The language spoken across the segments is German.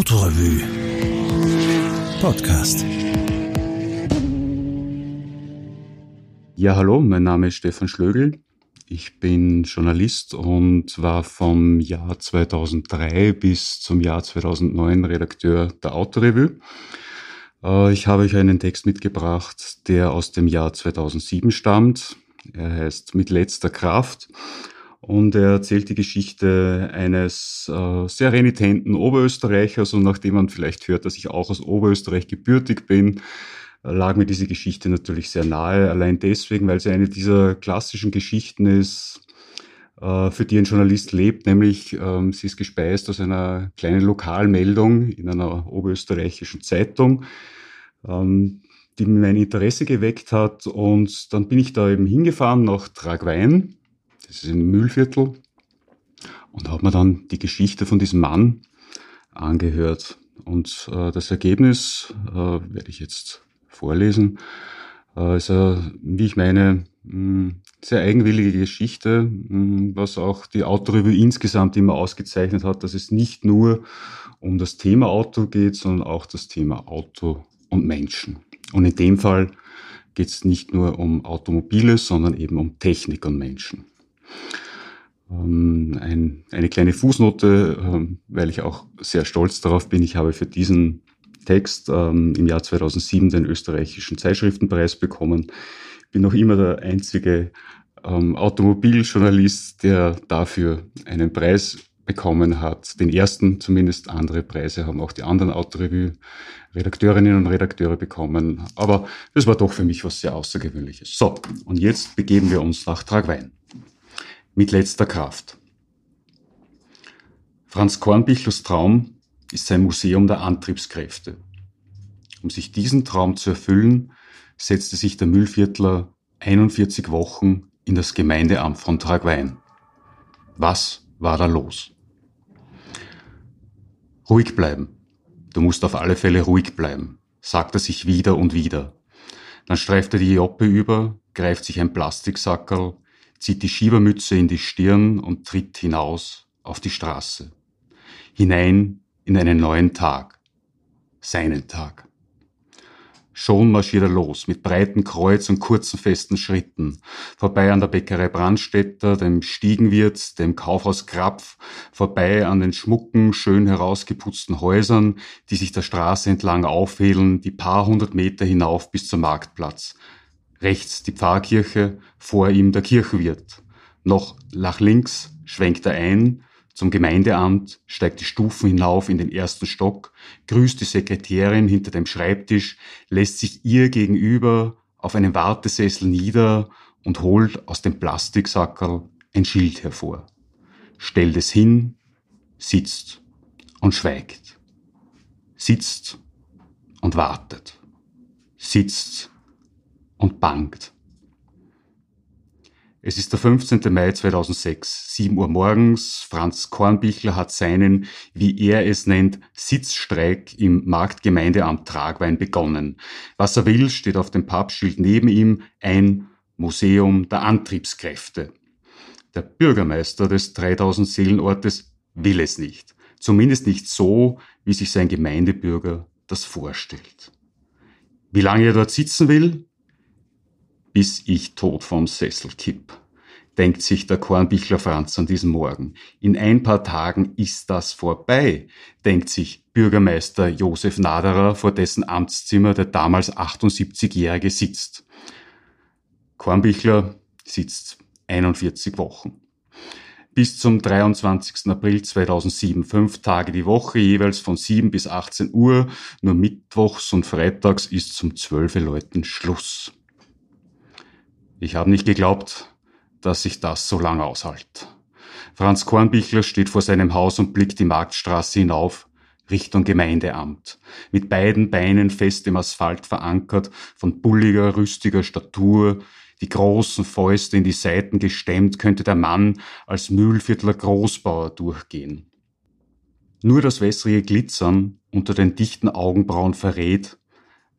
Autorevue Podcast. Ja, hallo, mein Name ist Stefan Schlögl. Ich bin Journalist und war vom Jahr 2003 bis zum Jahr 2009 Redakteur der Autorevue. Äh, ich habe euch einen Text mitgebracht, der aus dem Jahr 2007 stammt. Er heißt Mit letzter Kraft und er erzählt die Geschichte eines äh, sehr renitenten Oberösterreichers. Und nachdem man vielleicht hört, dass ich auch aus Oberösterreich gebürtig bin, äh, lag mir diese Geschichte natürlich sehr nahe, allein deswegen, weil sie eine dieser klassischen Geschichten ist, äh, für die ein Journalist lebt, nämlich ähm, sie ist gespeist aus einer kleinen Lokalmeldung in einer oberösterreichischen Zeitung, ähm, die mein Interesse geweckt hat. Und dann bin ich da eben hingefahren nach Tragwein das ist im Mühlviertel. Und habe mir dann die Geschichte von diesem Mann angehört. Und äh, das Ergebnis äh, werde ich jetzt vorlesen. Äh, ist, äh, wie ich meine, mh, hm, sehr eigenwillige Geschichte, mh, hm, was auch die Autorevue insgesamt immer ausgezeichnet hat, dass es nicht nur um das Thema Auto geht, sondern auch das Thema Auto und Menschen. Und in dem Fall geht es nicht nur um Automobile, sondern eben um Technik und Menschen. Ähm, ein, eine kleine Fußnote, ähm, weil ich auch sehr stolz darauf bin. Ich habe für diesen Text ähm, im Jahr 2007 den österreichischen Zeitschriftenpreis bekommen. Bin noch immer der einzige Automobiljournalist, der dafür einen Preis bekommen hat. Den ersten zumindest. Andere Preise haben auch die anderen Autorevue-Redakteurinnen und Redakteure bekommen. Aber das war doch für mich was sehr Außergewöhnliches. So, und jetzt begeben wir uns nach Tragwein mit letzter Kraft. Franz Kornbichels Traum ist sein Museum der Antriebskräfte. Um sich diesen Traum zu erfüllen, setzte sich der Müllviertler 41 Wochen in das Gemeindeamt von Tragwein. Was war da los? Ruhig bleiben. Du musst auf alle Fälle ruhig bleiben, sagt er sich wieder und wieder. Dann streift er die Joppe über, greift sich ein Plastiksackerl, zieht die Schiebermütze in die Stirn und tritt hinaus auf die Straße. Hinein in einen neuen Tag. Seinen Tag. Schon marschiert er los, mit breiten Kreuz und kurzen festen Schritten, vorbei an der Bäckerei Brandstätter, dem Stiegenwirt, dem Kaufhaus Krapf, vorbei an den schmucken, schön herausgeputzten Häusern, die sich der Straße entlang aufhehlen, die paar hundert Meter hinauf bis zum Marktplatz, rechts die Pfarrkirche, vor ihm der Kirchenwirt. Noch nach links schwenkt er ein, zum Gemeindeamt, steigt die Stufen hinauf in den ersten Stock, grüßt die Sekretärin hinter dem Schreibtisch, lässt sich ihr gegenüber auf einem Wartesessel nieder und holt aus dem Plastiksackerl ein Schild hervor. Stellt es hin, sitzt und schweigt. Sitzt und wartet. Sitzt und bangt. Es ist der 15. Mai 2006, 7 Uhr morgens. Franz Kornbichler hat seinen, wie er es nennt, Sitzstreik im Marktgemeindeamt Tragwein begonnen. Was er will, steht auf dem Pappschild neben ihm ein Museum der Antriebskräfte. Der Bürgermeister des 3000 Seelenortes will es nicht. Zumindest nicht so, wie sich sein Gemeindebürger das vorstellt. Wie lange er dort sitzen will, bis ich tot vom Sessel kipp, denkt sich der Kornbichler Franz an diesem Morgen. In ein paar Tagen ist das vorbei, denkt sich Bürgermeister Josef Naderer, vor dessen Amtszimmer der damals 78-Jährige sitzt. Kornbichler sitzt 41 Wochen. Bis zum 23. April 2007, fünf Tage die Woche, jeweils von 7 bis 18 Uhr, nur mittwochs und freitags ist zum 12 Leuten Schluss. Ich habe nicht geglaubt, dass ich das so lange aushalte. Franz Kornbichler steht vor seinem Haus und blickt die Marktstraße hinauf, Richtung Gemeindeamt. Mit beiden Beinen fest im Asphalt verankert, von bulliger, rüstiger Statur, die großen Fäuste in die Seiten gestemmt, könnte der Mann als Mühlviertler Großbauer durchgehen. Nur das wässrige Glitzern unter den dichten Augenbrauen verrät,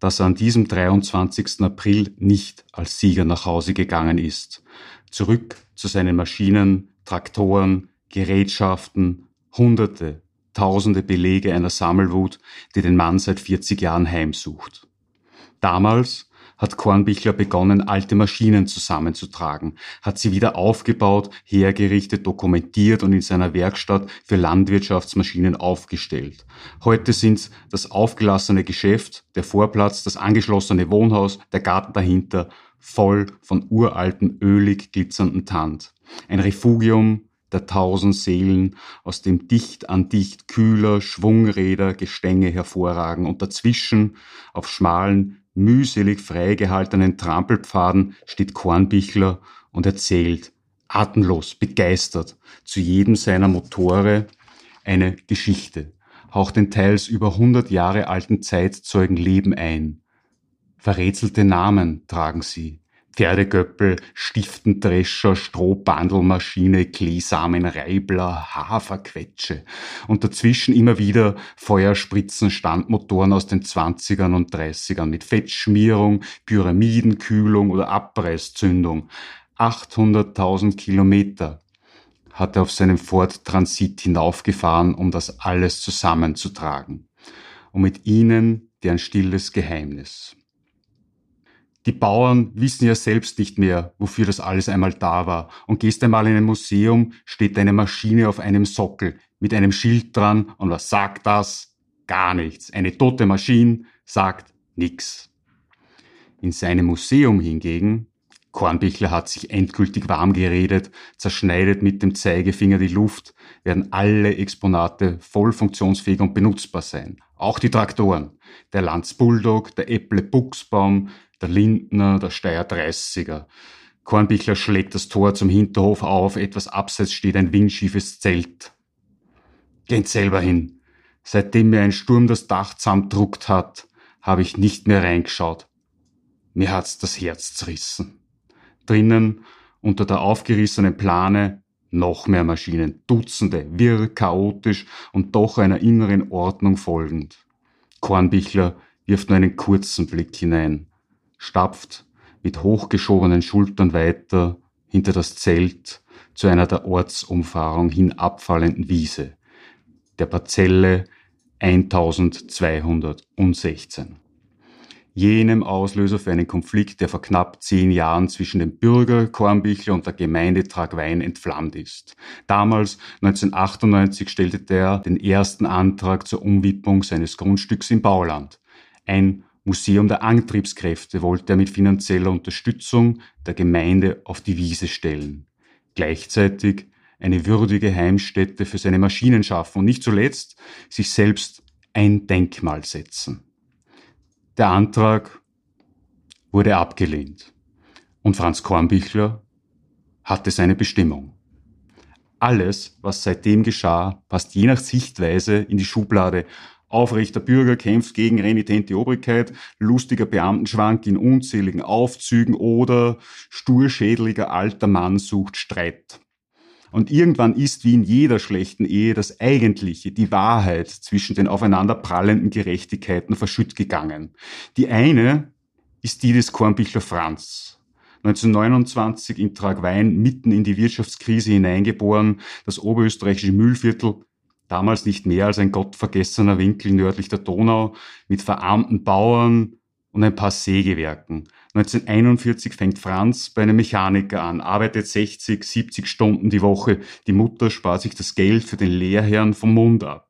dass er an diesem 23. April nicht als Sieger nach Hause gegangen ist. Zurück zu seinen Maschinen, Traktoren, Gerätschaften, Hunderte, tausende Belege einer Sammelwut, die den Mann seit 40 Jahren heimsucht. Damals hat Kornbichler begonnen, alte Maschinen zusammenzutragen, hat sie wieder aufgebaut, hergerichtet, dokumentiert und in seiner Werkstatt für Landwirtschaftsmaschinen aufgestellt. Heute sind das aufgelassene Geschäft, der Vorplatz, das angeschlossene Wohnhaus, der Garten dahinter voll von uralten, ölig glitzernden Tand. Ein Refugium der tausend Seelen, aus dem dicht an dicht kühler Schwungräder Gestänge hervorragen und dazwischen auf schmalen, mühselig freigehaltenen Trampelpfaden steht Kornbichler und erzählt, atemlos, begeistert, zu jedem seiner Motore eine Geschichte, haucht den teils über hundert Jahre alten Zeitzeugen Leben ein. Verrätselte Namen tragen sie, Pferdegöppel, Stiftendrescher, Strohbandelmaschine, Kleesamenreibler, Haferquetsche und dazwischen immer wieder Feuerspritzen, Standmotoren aus den 20ern und 30ern mit Fettschmierung, Pyramidenkühlung oder Abreißzündung. 800.000 Kilometer hat er auf seinem Ford Transit hinaufgefahren, um das alles zusammenzutragen. Und mit ihnen deren stilles Geheimnis. Die Bauern wissen ja selbst nicht mehr, wofür das alles einmal da war. Und gehst einmal in ein Museum, steht eine Maschine auf einem Sockel mit einem Schild dran. Und was sagt das? Gar nichts. Eine tote Maschine sagt nichts. In seinem Museum hingegen, Kornbichler hat sich endgültig warm geredet, zerschneidet mit dem Zeigefinger die Luft, werden alle Exponate voll funktionsfähig und benutzbar sein. Auch die Traktoren. Der Lanz Bulldog, der Äpple Buchsbaum, der Lindner, der Steyr 30er. Kornbichler schlägt das Tor zum Hinterhof auf, etwas abseits steht ein windschiefes Zelt. Geht selber hin. Seitdem mir ein Sturm das Dach zusammendruckt hat, habe ich nicht mehr reingeschaut. Mir hat's das Herz zerrissen. Drinnen, unter der aufgerissenen Plane, noch mehr Maschinen, Dutzende, wirr, chaotisch und doch einer inneren Ordnung folgend. Kornbichler wirft nur einen kurzen Blick hinein stapft mit hochgeschobenen Schultern weiter hinter das Zelt zu einer der Ortsumfahrung hin abfallenden Wiese, der Parzelle 1216. Jenem Auslöser für einen Konflikt, der vor knapp zehn Jahren zwischen dem Bürger Kornbichler und der Gemeinde Tragwein entflammt ist. Damals, 1998, stellte der den ersten Antrag zur Umwidmung seines Grundstücks im Bauland. Ein Museum der Antriebskräfte wollte er mit finanzieller Unterstützung der Gemeinde auf die Wiese stellen. Gleichzeitig eine würdige Heimstätte für seine Maschinen schaffen und nicht zuletzt sich selbst ein Denkmal setzen. Der Antrag wurde abgelehnt und Franz Kornbichler hatte seine Bestimmung. Alles, was seitdem geschah, passt je nach Sichtweise in die Schublade Aufrechter Bürger kämpft gegen renitente Obrigkeit, lustiger Beamtenschwank in unzähligen Aufzügen oder sturschädeliger alter Mann sucht Streit. Und irgendwann ist wie in jeder schlechten Ehe das Eigentliche, die Wahrheit zwischen den aufeinanderprallenden Gerechtigkeiten verschütt gegangen. Die eine ist die des Kornbichler Franz. 1929 in Tragwein mitten in die Wirtschaftskrise hineingeboren, das oberösterreichische Mühlviertel damals nicht mehr als ein gottvergessener Winkel nördlich der Donau mit verarmten Bauern und ein paar Sägewerken. 1941 fängt Franz bei einem Mechaniker an, arbeitet 60, 70 Stunden die Woche. Die Mutter spart sich das Geld für den Lehrherrn vom Mund ab.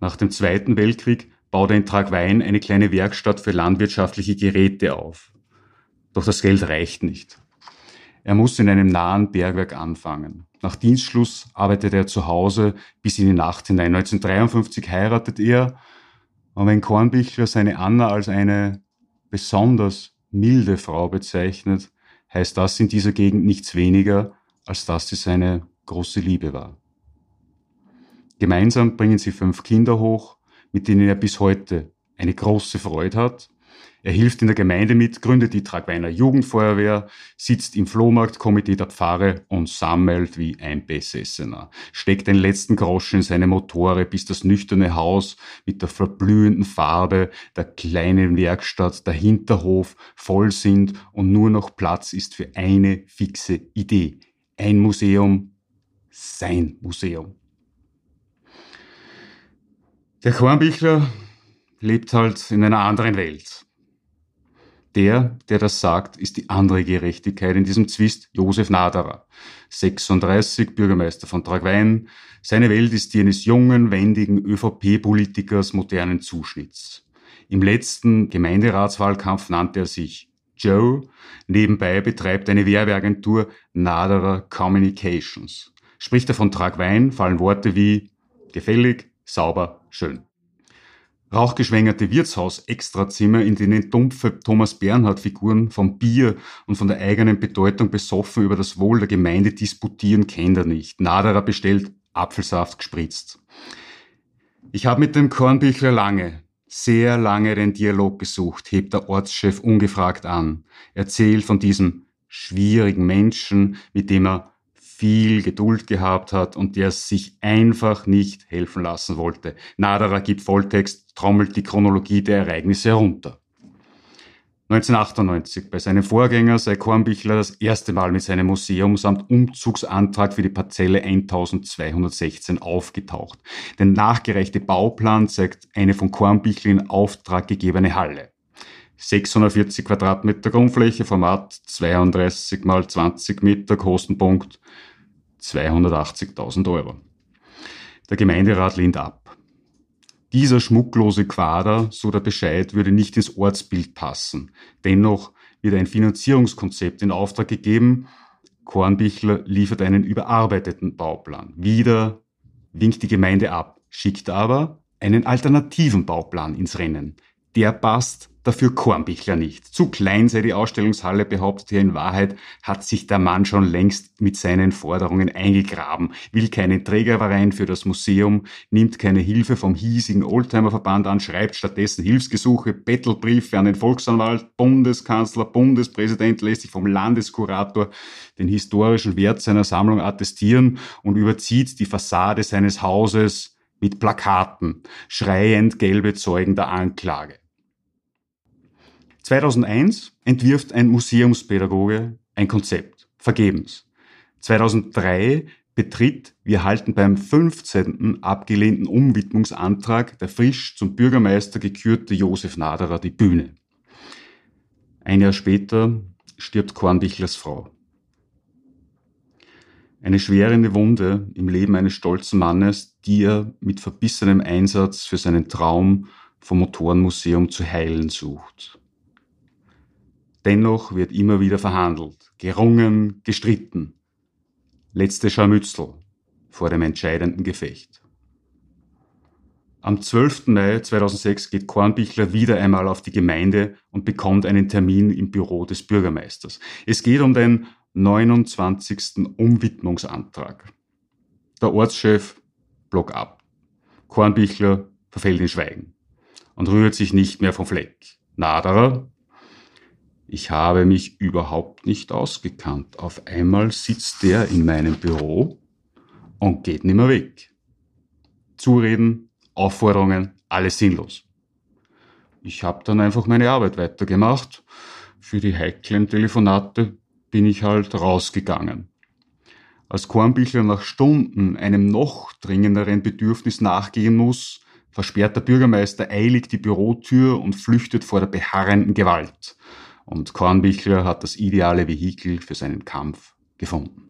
Nach dem Zweiten Weltkrieg baut er in Tragwein eine kleine Werkstatt für landwirtschaftliche Geräte auf. Doch das Geld reicht nicht. Er muss in einem nahen Bergwerk anfangen. Nach Dienstschluss arbeitet er zu Hause bis in die Nacht hinein. 1953 heiratet er. Und wenn Kornbichler seine Anna als eine besonders milde Frau bezeichnet, heißt das in dieser Gegend nichts weniger, als dass sie seine große Liebe war. Gemeinsam bringen sie fünf Kinder hoch, mit denen er bis heute eine große Freude hat er hilft in der Gemeinde mit, gründet die Tragweiner Jugendfeuerwehr, sitzt im Flohmarktkomitee der Pfarre und sammelt wie ein Besessener. Steckt den letzten Groschen in seine Motore, bis das nüchterne Haus mit der verblühenden Farbe der kleinen Werkstatt, der Hinterhof voll sind und nur noch Platz ist für eine fixe Idee. Ein Museum, sein Museum. Der Kornbichler lebt halt in einer anderen Welt. Der, der das sagt, ist die andere Gerechtigkeit in diesem Zwist, Josef Naderer. 36, Bürgermeister von Tragwein. Seine Welt ist die eines jungen, wendigen ÖVP-Politikers modernen Zuschnitts. Im letzten Gemeinderatswahlkampf nannte er sich Joe. Nebenbei betreibt eine Werbeagentur Naderer Communications. Spricht er von Tragwein, fallen Worte wie gefällig, sauber, schön. Rauchgeschwängerte Wirtshaus-Extrazimmer, in denen dumpfe Thomas Bernhard-Figuren vom Bier und von der eigenen Bedeutung besoffen über das Wohl der Gemeinde disputieren, kennt er nicht. Naderer bestellt Apfelsaft gespritzt. Ich habe mit dem Kornbüchler lange, sehr lange den Dialog gesucht, hebt der Ortschef ungefragt an. Erzählt von diesem schwierigen Menschen, mit dem er viel Geduld gehabt hat und der sich einfach nicht helfen lassen wollte. Naderer gibt Volltext, trommelt die Chronologie der Ereignisse herunter. 1998, bei seinem Vorgänger sei Kornbichler das erste Mal mit seinem Museum samt Umzugsantrag für die Parzelle 1216 aufgetaucht. Der nachgereichte Bauplan zeigt eine von Kornbichler in Auftrag gegebene Halle. 640 Quadratmeter Grundfläche, Format 32 mal 20 Meter, Kostenpunkt 280.000 Euro. Der Gemeinderat lehnt ab. Dieser schmucklose Quader, so der Bescheid, würde nicht ins Ortsbild passen. Dennoch wird ein Finanzierungskonzept in Auftrag gegeben. Kornbichler liefert einen überarbeiteten Bauplan. Wieder winkt die Gemeinde ab, schickt aber einen alternativen Bauplan ins Rennen. Der passt dafür Kornbichler nicht. Zu klein sei die Ausstellungshalle, behauptet er in Wahrheit, hat sich der Mann schon längst mit seinen Forderungen eingegraben, will keinen Trägerverein für das Museum, nimmt keine Hilfe vom hiesigen Oldtimerverband an, schreibt stattdessen Hilfsgesuche, Bettelbriefe an den Volksanwalt, Bundeskanzler, Bundespräsident lässt sich vom Landeskurator den historischen Wert seiner Sammlung attestieren und überzieht die Fassade seines Hauses mit Plakaten, schreiend gelbe Zeugen der Anklage. 2001 entwirft ein Museumspädagoge ein Konzept, vergebens. 2003 betritt, wir halten beim 15. abgelehnten Umwidmungsantrag der frisch zum Bürgermeister gekürte Josef Naderer die Bühne. Ein Jahr später stirbt Kornbichlers Frau. Eine schwerende Wunde im Leben eines stolzen Mannes, die er mit verbissenem Einsatz für seinen Traum vom Motorenmuseum zu heilen sucht. Dennoch wird immer wieder verhandelt, gerungen, gestritten. Letzte Scharmützel vor dem entscheidenden Gefecht. Am 12. Mai 2006 geht Kornbichler wieder einmal auf die Gemeinde und bekommt einen Termin im Büro des Bürgermeisters. Es geht um den 29. Umwidmungsantrag. Der Ortschef block ab. Kornbichler verfällt in Schweigen und rührt sich nicht mehr vom Fleck. Naderer ich habe mich überhaupt nicht ausgekannt. Auf einmal sitzt der in meinem Büro und geht nimmer weg. Zureden, Aufforderungen, alles sinnlos. Ich habe dann einfach meine Arbeit weitergemacht. Für die heiklen Telefonate bin ich halt rausgegangen. Als Kornbichler nach Stunden einem noch dringenderen Bedürfnis nachgehen muss, versperrt der Bürgermeister eilig die Bürotür und flüchtet vor der beharrenden Gewalt. Und Kornbichler hat das ideale Vehikel für seinen Kampf gefunden.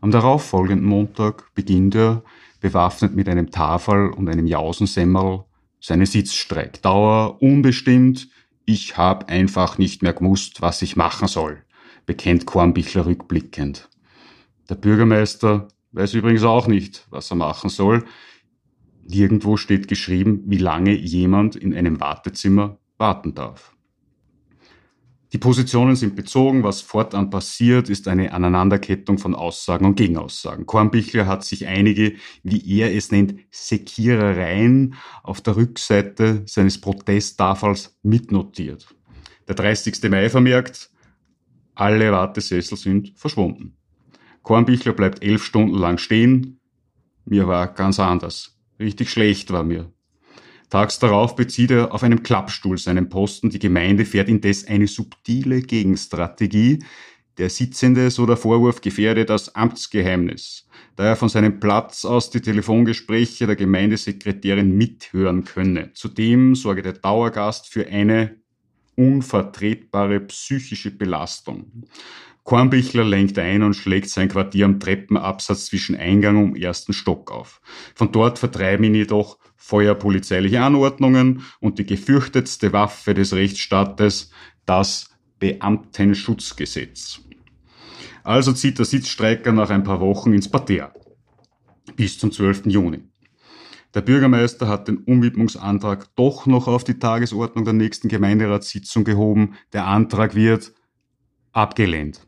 Am darauffolgenden Montag beginnt er, bewaffnet mit einem Tafel und einem Jausensemmerl, seine Sitzstreikdauer unbestimmt. Ich hab einfach nicht mehr gewusst, was ich machen soll, bekennt Kornbichler rückblickend. Der Bürgermeister weiß übrigens auch nicht, was er machen soll. Nirgendwo steht geschrieben, wie lange jemand in einem Wartezimmer warten darf. Die Positionen sind bezogen. Was fortan passiert, ist eine Aneinanderkettung von Aussagen und Gegenaussagen. Kornbichler hat sich einige, wie er es nennt, Sekierereien auf der Rückseite seines Protesttafels mitnotiert. Der 30. Mai vermerkt, alle Wartesessel sind verschwunden. Kornbichler bleibt elf Stunden lang stehen. Mir war ganz anders. Richtig schlecht war mir. Tags darauf bezieht er auf einem Klappstuhl seinen Posten. Die Gemeinde fährt indes eine subtile Gegenstrategie. Der Sitzende, so der Vorwurf, gefährde das Amtsgeheimnis, da er von seinem Platz aus die Telefongespräche der Gemeindesekretärin mithören könne. Zudem sorge der Dauergast für eine unvertretbare psychische Belastung. Kornbichler lenkt ein und schlägt sein Quartier am Treppenabsatz zwischen Eingang und ersten Stock auf. Von dort vertreiben ihn jedoch feuerpolizeiliche Anordnungen und die gefürchtetste Waffe des Rechtsstaates, das Beamtenschutzgesetz. Also zieht der Sitzstreiker nach ein paar Wochen ins Parterre. Bis zum 12. Juni. Der Bürgermeister hat den Umwidmungsantrag doch noch auf die Tagesordnung der nächsten Gemeinderatssitzung gehoben. Der Antrag wird abgelehnt.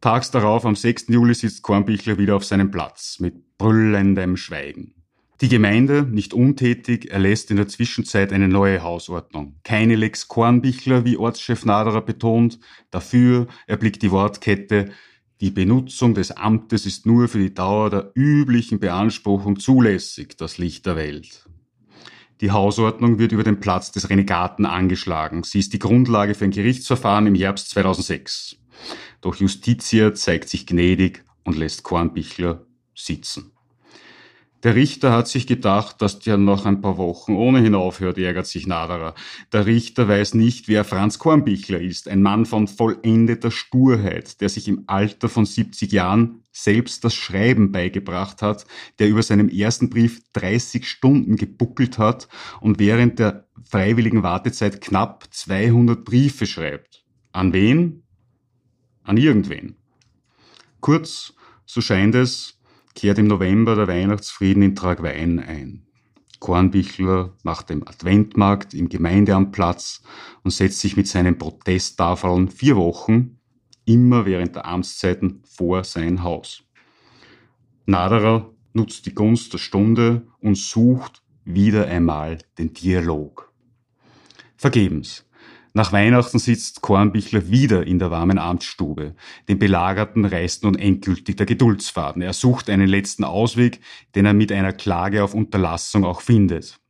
Tags darauf, am 6. Juli, sitzt Kornbichler wieder auf seinem Platz mit brüllendem Schweigen. Die Gemeinde, nicht untätig, erlässt in der Zwischenzeit eine neue Hausordnung. Keine Lex Kornbichler, wie Ortschef Naderer betont. Dafür erblickt die Wortkette, die Benutzung des Amtes ist nur für die Dauer der üblichen Beanspruchung zulässig, das Licht der Welt. Die Hausordnung wird über den Platz des Renegaten angeschlagen. Sie ist die Grundlage für ein Gerichtsverfahren im Herbst 2006. Doch Justitia zeigt sich gnädig und lässt Kornbichler sitzen. Der Richter hat sich gedacht, dass der noch ein paar Wochen ohnehin aufhört, ärgert sich Naderer. Der Richter weiß nicht, wer Franz Kornbichler ist, ein Mann von vollendeter Sturheit, der sich im Alter von 70 Jahren selbst das Schreiben beigebracht hat, der über seinem ersten Brief 30 Stunden gebuckelt hat und während der freiwilligen Wartezeit knapp 200 Briefe schreibt. An wen? An irgendwen. Kurz, so scheint es, kehrt im November der Weihnachtsfrieden in Tragwein ein. Kornbichler macht dem Adventmarkt im Gemeindeamt Platz und setzt sich mit seinen Protesttafeln vier Wochen, immer während der Amtszeiten, vor sein Haus. Naderer nutzt die Gunst der Stunde und sucht wieder einmal den Dialog. Vergebens. Nach Weihnachten sitzt Kornbichler wieder in der warmen Amtsstube. Den Belagerten reißt nun endgültig der Geduldsfaden. Er sucht einen letzten Ausweg, den er mit einer Klage auf Unterlassung auch findet.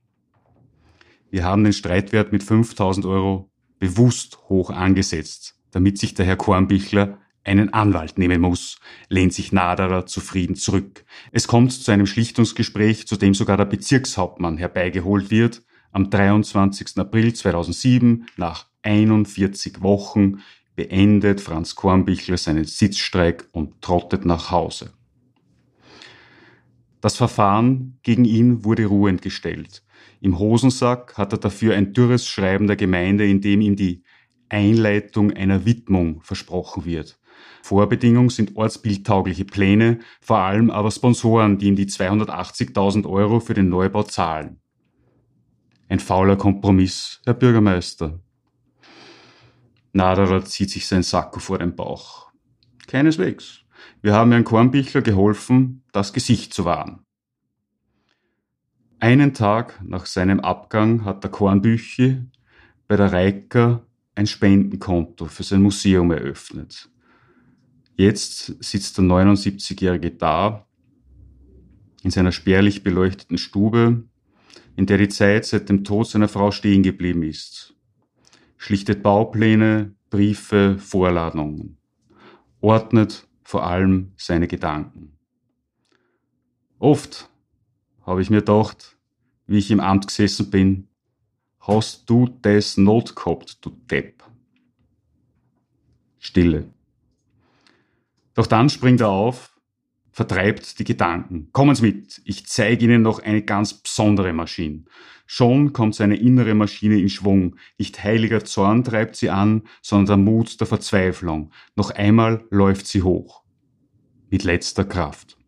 Wir haben den Streitwert mit 5000 Euro bewusst hoch angesetzt, damit sich der Herr Kornbichler einen Anwalt nehmen muss, lehnt sich Naderer zufrieden zurück. Es kommt zu einem Schlichtungsgespräch, zu dem sogar der Bezirkshauptmann herbeigeholt wird, am 23. April 2007 nach 41 Wochen beendet Franz Kornbichler seinen Sitzstreik und trottet nach Hause. Das Verfahren gegen ihn wurde ruhend gestellt. Im Hosensack hat er dafür ein dürres Schreiben der Gemeinde, in dem ihm die Einleitung einer Widmung versprochen wird. Vorbedingung sind ortsbildtaugliche Pläne, vor allem aber Sponsoren, die ihm die 280.000 Euro für den Neubau zahlen. Ein fauler Kompromiss, Herr Bürgermeister. Naderer zieht sich sein Sakko vor den Bauch. Keineswegs. Wir haben Herrn Kornbichler geholfen, das Gesicht zu wahren. Einen Tag nach seinem Abgang hat der Kornbüchi bei der Reiker ein Spendenkonto für sein Museum eröffnet. Jetzt sitzt der 79-Jährige da, in seiner spärlich beleuchteten Stube, in der die Zeit seit dem Tod seiner Frau stehen geblieben ist schlichtet Baupläne, Briefe, Vorladungen, ordnet vor allem seine Gedanken. Oft habe ich mir gedacht, wie ich im Amt gesessen bin, hast du das Not gehabt, du Depp. Stille. Doch dann springt er auf vertreibt die Gedanken. Kommen Sie mit, ich zeige Ihnen noch eine ganz besondere Maschine. Schon kommt seine innere Maschine in Schwung. Nicht heiliger Zorn treibt sie an, sondern der Mut der Verzweiflung. Noch einmal läuft sie hoch. Mit letzter Kraft.